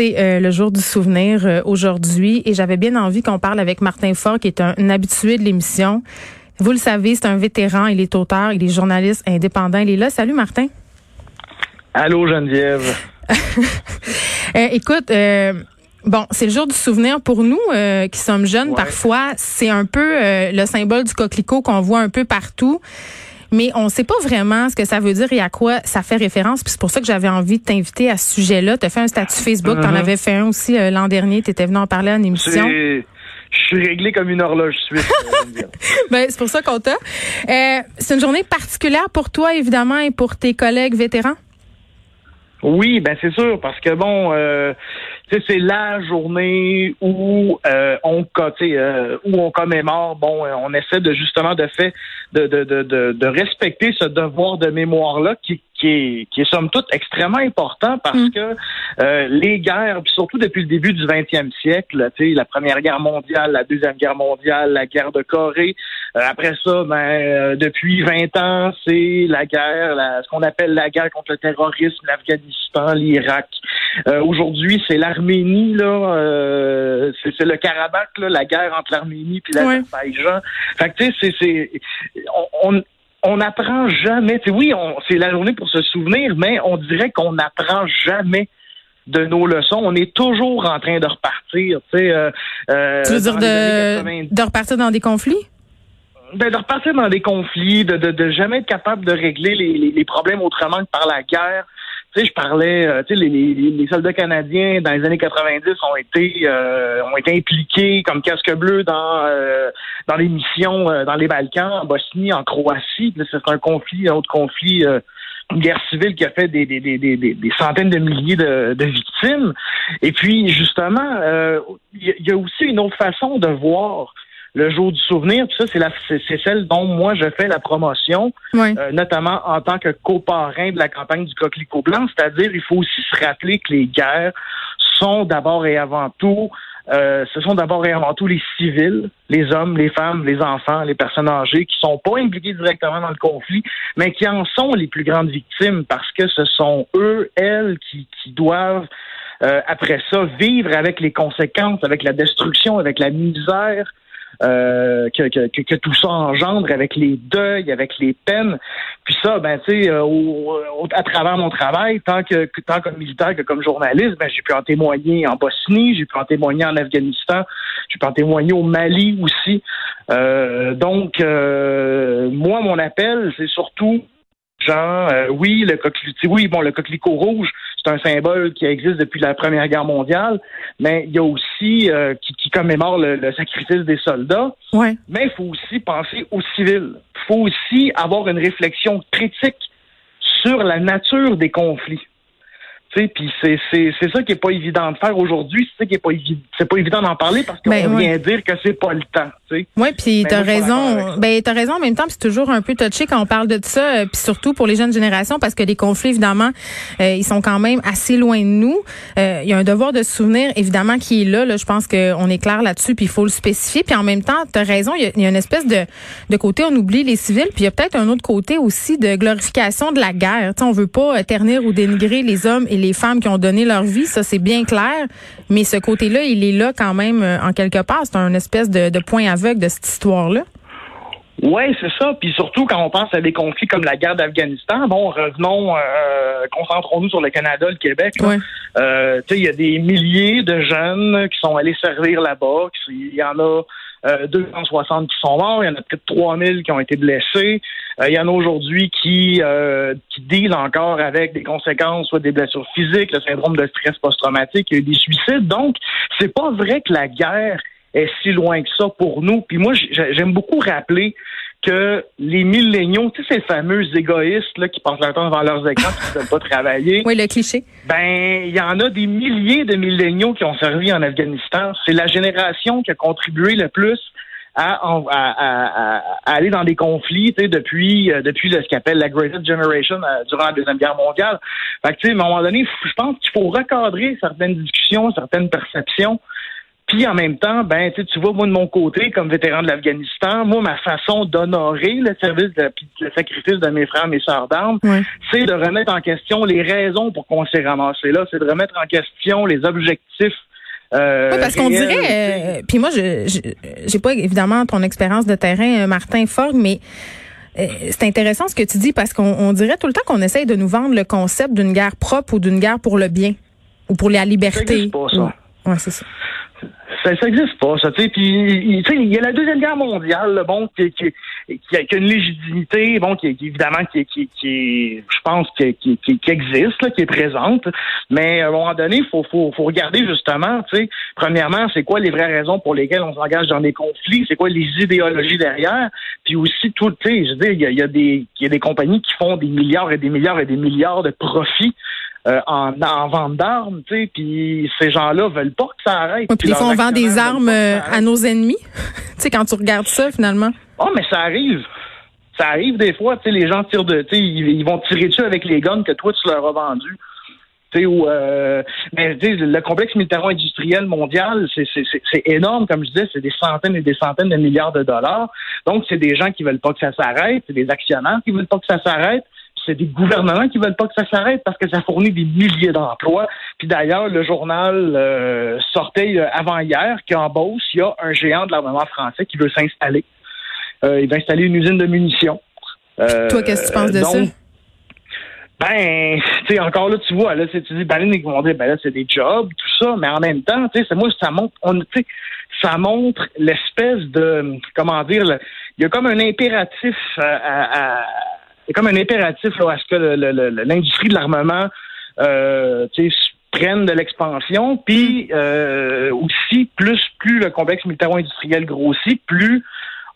C'est euh, le jour du souvenir euh, aujourd'hui et j'avais bien envie qu'on parle avec Martin Faure, qui est un, habitué de l'émission. Vous le savez, c'est un vétéran, il est auteur, il est journaliste indépendant, il est là. Salut Martin. Allô Geneviève. Euh, écoute, bon, c'est le jour du souvenir pour nous qui sommes jeunes. Parfois, c'est un peu le symbole du coquelicot qu'on voit un peu partout mais on ne sait pas vraiment ce que ça veut dire et à quoi ça fait référence. Puis c'est pour ça que j'avais envie de t'inviter à ce sujet-là. Tu as fait un statut Facebook, tu en avais fait un aussi euh, l'an dernier, tu étais venu en parler une émission. Je suis réglé comme une horloge suisse. ben, c'est pour ça qu'on t'a. Euh, c'est une journée particulière pour toi, évidemment, et pour tes collègues vétérans? Oui, ben c'est sûr, parce que bon, euh, c'est la journée où euh, on euh, où on commémore. Bon, euh, on essaie de justement de fait de, de, de, de, respecter ce devoir de mémoire là qui qui est, qui est somme toute extrêmement important parce mm. que euh, les guerres, surtout depuis le début du 20e siècle, la Première Guerre mondiale, la Deuxième Guerre mondiale, la guerre de Corée, euh, après ça, ben, euh, depuis 20 ans, c'est la guerre, la, ce qu'on appelle la guerre contre le terrorisme, l'Afghanistan, l'Irak. Aujourd'hui, c'est l'Arménie, là, c'est le Karabakh, là, la guerre entre l'Arménie puis l'Azerbaïdjan. Fait que tu sais, c'est, on on n'apprend jamais. oui, c'est la journée pour se souvenir, mais on dirait qu'on n'apprend jamais de nos leçons. On est toujours en train de repartir. Euh, euh, tu veux dire de, repartir dans des conflits? Ben, de repartir dans des conflits, de, de, jamais être capable de régler les, les problèmes autrement que par la guerre. Tu sais, je parlais, euh, tu sais, les, les, soldats canadiens dans les années 90 ont été euh, ont été impliqués comme casque bleu dans euh, dans les missions dans les Balkans, en Bosnie, en Croatie. C'est un conflit, un autre conflit, une guerre civile qui a fait des, des, des, des, des centaines de milliers de, de victimes. Et puis justement, il y, a aussi une autre façon de voir le jour du souvenir. Puis ça, c'est la c'est celle dont moi je fais la promotion, euh, notamment en tant que coparrain de la campagne du coquelicot blanc. C'est-à-dire, il faut aussi se rappeler que les guerres sont d'abord et avant tout euh, ce sont d'abord et avant tout les civils, les hommes, les femmes, les enfants, les personnes âgées qui sont pas impliqués directement dans le conflit, mais qui en sont les plus grandes victimes parce que ce sont eux, elles, qui, qui doivent euh, après ça vivre avec les conséquences, avec la destruction, avec la misère euh, que, que, que, tout ça engendre avec les deuils, avec les peines. Puis ça, ben tu sais, euh, à travers mon travail, tant que tant comme militaire que comme journaliste, ben j'ai pu en témoigner en Bosnie, j'ai pu en témoigner en Afghanistan, j'ai pu en témoigner au Mali aussi. Euh, donc moi, mon appel, c'est surtout genre oui, le coquelicot, oui, bon, le coquelicot rouge, c'est un symbole qui existe depuis la Première Guerre mondiale, mais il y a aussi euh, qui, qui, commémore le, sacrifice des soldats. Ouais. Mais il faut aussi penser aux civils. Il faut aussi avoir une réflexion critique sur la nature des conflits. Puis c'est, c'est, c'est ça qui est pas évident de faire aujourd'hui. C'est ça qui est pas évident. C'est pas évident d'en parler parce qu'on ben, vient dire que c'est pas le temps. Oui, puis t'as raison. Ben t'as raison en même temps. c'est toujours un peu touché quand on parle de ça, euh, puis surtout pour les jeunes générations parce que les conflits évidemment, euh, ils sont quand même assez loin de nous. Euh, il y a un devoir de souvenir évidemment qui est là. là je pense qu'on est clair là-dessus, puis il faut le spécifier. Puis en même temps, t'as raison. Il y, a une espèce de de côté on oublie les civils, puis il y a peut-être un autre côté aussi de glorification de la guerre. T'sais, on veut pas ternir ou dénigrer les hommes et les femmes qui ont donné leur vie, ça c'est bien clair. Mais ce côté-là, il est là quand même en quelque part. C'est un espèce de, de point à de cette histoire-là? Oui, c'est ça. Puis surtout quand on pense à des conflits comme la guerre d'Afghanistan, bon, revenons, euh, concentrons-nous sur le Canada, le Québec. Euh, il y a des milliers de jeunes qui sont allés servir là-bas. Il y en a euh, 260 qui sont morts, il y en a peut-être 3000 qui ont été blessés. Euh, il y en a aujourd'hui qui euh, qui dealent encore avec des conséquences, soit des blessures physiques, le syndrome de stress post-traumatique, des suicides. Donc, c'est pas vrai que la guerre est si loin que ça pour nous. Puis moi, j'aime beaucoup rappeler que les milléniaux, tu sais, ces fameux égoïstes là, qui passent leur temps devant leurs écrans qui ne veulent pas travailler. Oui, le cliché. Ben, il y en a des milliers de milléniaux qui ont servi en Afghanistan. C'est la génération qui a contribué le plus à, à, aller dans des conflits depuis euh, depuis ce qu'appelle la Greatest Generation euh, durant la Deuxième Guerre mondiale. Fait que, à un moment donné, je pense qu'il faut recadrer certaines discussions, certaines perceptions Puis en même temps, ben tu vois, moi de mon côté, comme vétéran de l'Afghanistan, moi ma façon d'honorer le service, de, le sacrifice de mes frères, mes sœurs d'armes, c'est de remettre en question les raisons pour qu'on s'est ramassé là, c'est de remettre en question les objectifs euh, oui, parce qu'on dirait, euh, puis moi, je j'ai pas évidemment ton expérience de terrain, euh, Martin Ford, mais c'est intéressant ce que tu dis parce qu'on dirait tout le temps qu'on essaye de nous vendre le concept d'une guerre propre ou d'une guerre pour le bien ou pour la liberté. pas, ça. Ouais, c'est ça ça n'existe pas, ça. Puis, il y a la deuxième guerre mondiale, bon, qui, qui, qui, a, une légitimité, bon, qui, évidemment, qui, qui, je pense, qui, existe, qui est présente. Mais à un moment donné, il faut, faut, faut regarder justement, tu sais, premièrement, c'est quoi les vraies raisons pour lesquelles on s'engage dans des conflits, c'est quoi les idéologies derrière, puis aussi tout, tu sais, je veux dire, il y a, y a y a des compagnies qui font des milliards et des milliards et des milliards de profits euh, en, en, vente d'armes, tu sais, puis ces gens-là veulent pas que ça arrête. puis ils font vendre des armes euh, à nos ennemis. tu sais, quand tu regardes ça, finalement. Oh, mais ça arrive. Ça arrive des fois, tu sais, les gens tirent de, tu sais, ils, vont tirer dessus avec les guns que toi, tu leur as vendus. Tu sais, ou, euh, mais le complexe militaro-industriel mondial, c'est énorme, comme je disais, c'est des centaines et des centaines de milliards de dollars. Donc, c'est des gens qui veulent pas que ça s'arrête, c'est des actionnaires qui veulent pas que ça s'arrête c'est des gouvernements qui veulent pas que ça s'arrête parce que ça fournit des milliers d'emplois. Puis d'ailleurs, le journal euh, sortait euh, avant-hier qu'en Beauce, il y a un géant de l'armement français qui veut s'installer. Euh, il va installer une usine de munitions. Toi, qu'est-ce que tu penses de ça? Ben, tu sais, encore là, tu vois, là, tu dis, ben, ils vont dire, ben là, c'est des jobs, tout ça, mais en même temps, tu sais, moi, ça montre, on, ça montre l'espèce de, comment dire, il y a comme un impératif à c'est comme un impératif à ce que l'industrie de l'armement euh, prenne de l'expansion. Puis euh, aussi, plus plus le complexe militaro-industriel grossit, plus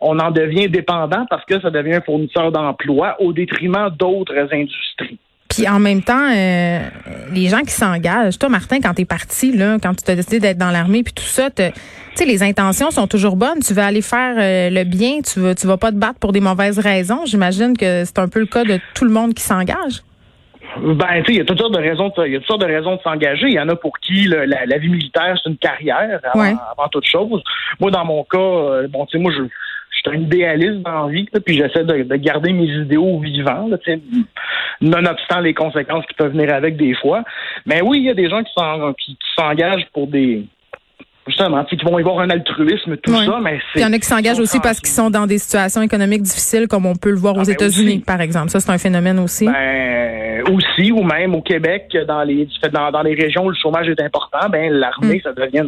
on en devient dépendant parce que ça devient un fournisseur d'emplois au détriment d'autres industries. Puis en même temps, euh, les gens qui s'engagent, toi Martin, quand t'es parti là, quand tu t'as décidé d'être dans l'armée, puis tout ça, tu sais, les intentions sont toujours bonnes. Tu veux aller faire euh, le bien, tu veux, tu vas pas te battre pour des mauvaises raisons. J'imagine que c'est un peu le cas de tout le monde qui s'engage. Ben, tu sais, il y a toutes sortes de raisons, il y a toutes sortes de raisons de s'engager. Il y en a pour qui la, vie militaire c'est une carrière avant, toute chose. Moi, dans mon cas, euh, bon, tu sais, moi je suis un idéaliste dans la vie, puis j'essaie de, garder mes idéaux vivants, là, nonobstant les conséquences qui peuvent venir avec des fois. Mais oui, il y a des gens qui s'engagent pour des justement, qui vont y voir un altruisme, tout ça, mais Il y en a qui s'engagent aussi parce qu'ils sont dans des situations économiques difficiles, comme on peut le voir ah, aux ben États-Unis, par exemple. Ça, c'est un phénomène aussi. Ben, aussi, ou même au Québec, dans les dans, dans les régions où le chômage est important, ben l'armée, mm. ça devient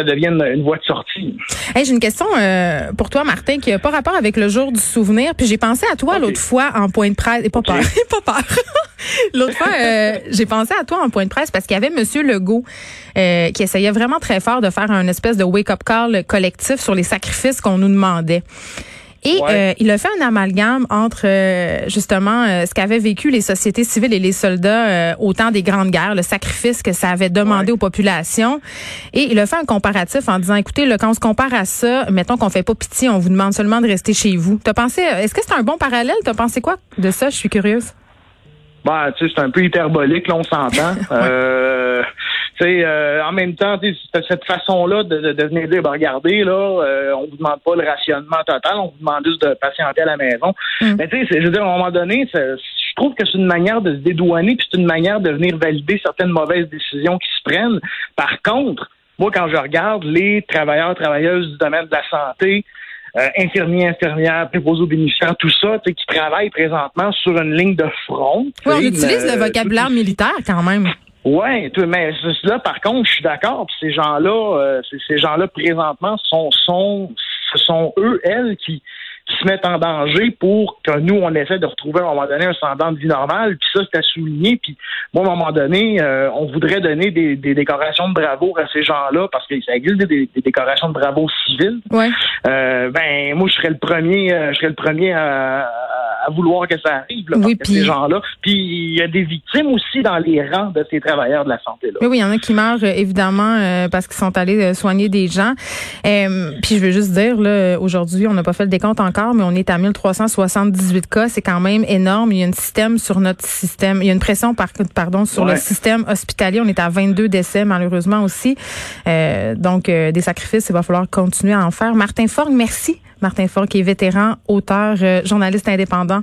ça devienne une voie de sortie. Hey, j'ai une question euh, pour toi, Martin, qui n'a pas rapport avec le jour du souvenir. Puis j'ai pensé à toi l'autre fois en point de presse. Et pas peur, pas peur. l'autre fois, euh, j'ai pensé à toi en point de presse parce qu'il y avait Monsieur Legault euh, qui essayait vraiment très fort de faire un espèce de wake-up call collectif sur les sacrifices qu'on nous demandait. Et euh, il a fait un amalgame entre euh, justement euh, ce qu'avaient vécu les sociétés civiles et les soldats au temps des grandes guerres, le sacrifice que ça avait demandé aux populations. Et il a fait un comparatif en disant, écoutez, là, quand on se compare à ça, mettons qu'on fait pas pitié, on vous demande seulement de rester chez vous. T'as pensé, est-ce que c'est un bon parallèle? T'as pensé quoi de ça? Je suis curieuse. Bah, tu sais, c'est un peu hyperbolique, là, on s'entend. euh, euh, en même temps, cette façon-là de, de, venir dire, ben, regardez, là, euh, on vous demande pas le rationnement total, on vous demande juste de patienter à la maison. Mm. Mais tu sais, je veux dire, à un moment donné, je trouve que c'est une manière de se dédouaner, puis c'est une manière de venir valider certaines mauvaises décisions qui se prennent. Par contre, moi, quand je regarde les travailleurs, travailleuses du domaine de la santé, euh, infirmiers, infirmières, préposés aux bénéficiaires, tout ça, qui travaillent présentement sur une ligne de front. Oui, on utilise le vocabulaire militaire quand même. Ouais, mais là, par contre, je suis d'accord. Ces gens-là, euh, ces gens-là présentement sont, sont, ce sont eux, elles qui se mettent en danger pour que nous, on essaie de retrouver à un moment donné un semblant de vie normale. Puis ça, c'est à souligner. Puis moi, à un moment donné, euh, on voudrait donner des, des, décorations de bravo à ces gens-là parce que ça existe des, des décorations de bravo civiles. Ouais. Euh, ben, moi, je serais le premier, je serais le premier à à, vouloir que ça arrive, là, oui, ces gens-là. Puis il y a des victimes aussi dans les rangs de ces travailleurs de la santé-là. Oui, oui, il y en a qui meurent, évidemment, parce qu'ils sont allés soigner des gens. puis je veux juste dire, là, aujourd'hui, on n'a pas fait le décompte encore, mais on est à 1378 cas. C'est quand même énorme. Il y a un système sur notre système. Il y a une pression, par, pardon, sur le système hospitalier. On est à 22 décès, malheureusement aussi. Euh, donc, euh, des sacrifices, il va falloir continuer à en faire. Martin Forgue, merci. Martin Forgue, qui est vétéran, auteur, euh, journaliste indépendant.